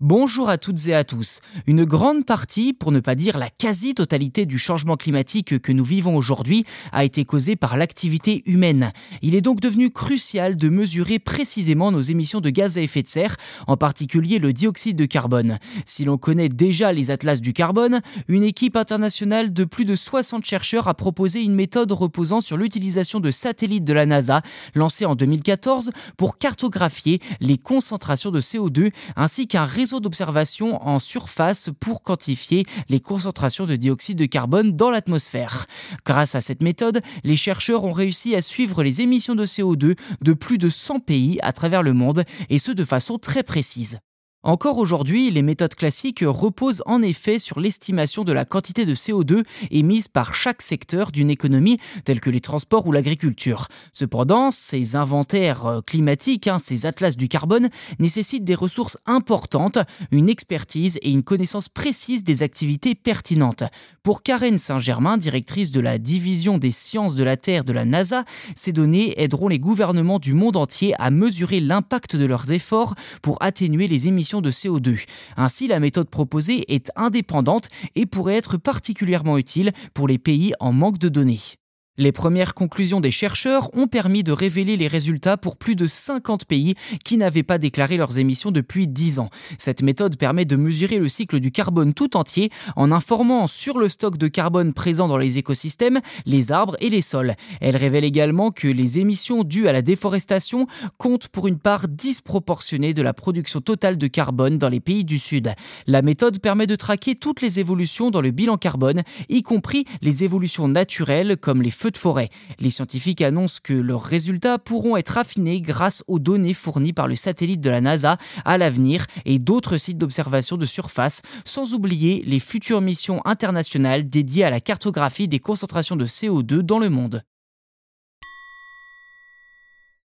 Bonjour à toutes et à tous. Une grande partie, pour ne pas dire la quasi-totalité du changement climatique que nous vivons aujourd'hui a été causée par l'activité humaine. Il est donc devenu crucial de mesurer précisément nos émissions de gaz à effet de serre, en particulier le dioxyde de carbone. Si l'on connaît déjà les atlas du carbone, une équipe internationale de plus de 60 chercheurs a proposé une méthode reposant sur l'utilisation de satellites de la NASA, lancée en 2014, pour cartographier les concentrations de CO2 ainsi qu'un réseau d'observation en surface pour quantifier les concentrations de dioxyde de carbone dans l'atmosphère. Grâce à cette méthode, les chercheurs ont réussi à suivre les émissions de CO2 de plus de 100 pays à travers le monde, et ce de façon très précise. Encore aujourd'hui, les méthodes classiques reposent en effet sur l'estimation de la quantité de CO2 émise par chaque secteur d'une économie, telle que les transports ou l'agriculture. Cependant, ces inventaires euh, climatiques, hein, ces atlas du carbone, nécessitent des ressources importantes, une expertise et une connaissance précise des activités pertinentes. Pour Karen Saint-Germain, directrice de la division des sciences de la Terre de la NASA, ces données aideront les gouvernements du monde entier à mesurer l'impact de leurs efforts pour atténuer les émissions de CO2. Ainsi, la méthode proposée est indépendante et pourrait être particulièrement utile pour les pays en manque de données. Les premières conclusions des chercheurs ont permis de révéler les résultats pour plus de 50 pays qui n'avaient pas déclaré leurs émissions depuis 10 ans. Cette méthode permet de mesurer le cycle du carbone tout entier en informant sur le stock de carbone présent dans les écosystèmes, les arbres et les sols. Elle révèle également que les émissions dues à la déforestation comptent pour une part disproportionnée de la production totale de carbone dans les pays du Sud. La méthode permet de traquer toutes les évolutions dans le bilan carbone, y compris les évolutions naturelles comme les de forêt. Les scientifiques annoncent que leurs résultats pourront être affinés grâce aux données fournies par le satellite de la NASA à l'avenir et d'autres sites d'observation de surface, sans oublier les futures missions internationales dédiées à la cartographie des concentrations de CO2 dans le monde.